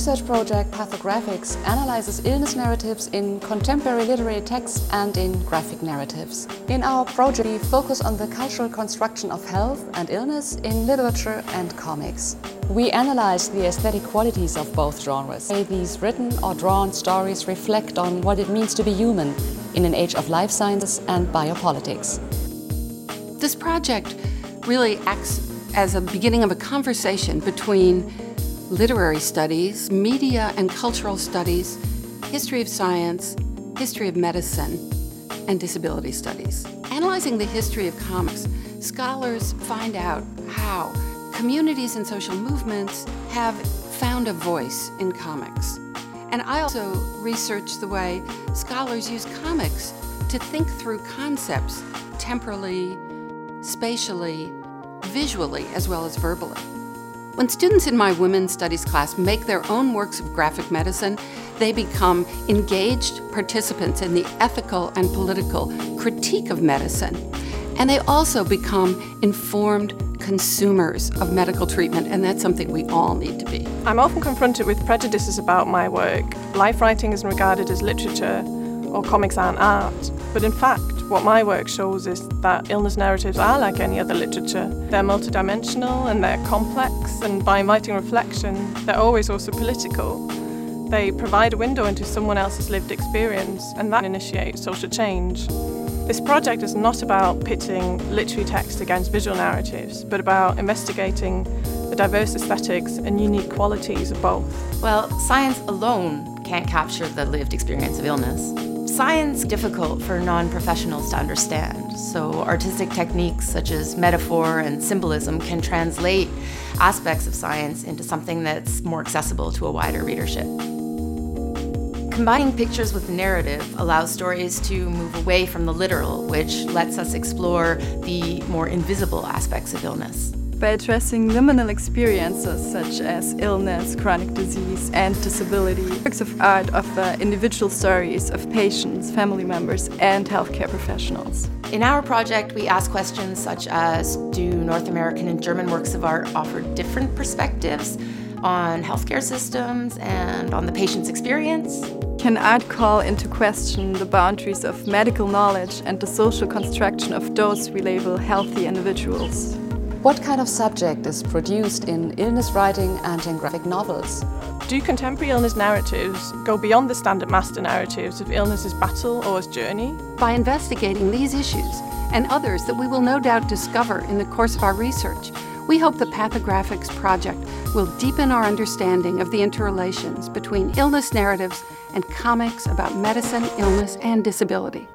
research project Pathographics analyzes illness narratives in contemporary literary texts and in graphic narratives. In our project, we focus on the cultural construction of health and illness in literature and comics. We analyze the aesthetic qualities of both genres. These written or drawn stories reflect on what it means to be human in an age of life sciences and biopolitics. This project really acts as a beginning of a conversation between literary studies, media and cultural studies, history of science, history of medicine, and disability studies. Analyzing the history of comics, scholars find out how communities and social movements have found a voice in comics. And I also research the way scholars use comics to think through concepts temporally, spatially, visually, as well as verbally. When students in my women's studies class make their own works of graphic medicine, they become engaged participants in the ethical and political critique of medicine. And they also become informed consumers of medical treatment, and that's something we all need to be. I'm often confronted with prejudices about my work. Life writing isn't regarded as literature, or comics aren't art. But in fact, what my work shows is that illness narratives are like any other literature. They're multidimensional and they're complex, and by inviting reflection, they're always also political. They provide a window into someone else's lived experience, and that initiates social change. This project is not about pitting literary text against visual narratives, but about investigating the diverse aesthetics and unique qualities of both. Well, science alone can't capture the lived experience of illness. Science difficult for non-professionals to understand, so artistic techniques such as metaphor and symbolism can translate aspects of science into something that's more accessible to a wider readership. Combining pictures with narrative allows stories to move away from the literal, which lets us explore the more invisible aspects of illness by addressing liminal experiences such as illness, chronic disease, and disability. Works of art offer individual stories of patients, family members, and healthcare professionals. In our project, we ask questions such as Do North American and German works of art offer different perspectives on healthcare systems and on the patient's experience? Can art call into question the boundaries of medical knowledge and the social construction of those we label healthy individuals? What kind of subject is produced in illness writing and in graphic novels? Do contemporary illness narratives go beyond the standard master narratives of illness as battle or as journey? By investigating these issues and others that we will no doubt discover in the course of our research, we hope the Pathographics project will deepen our understanding of the interrelations between illness narratives and comics about medicine, illness, and disability.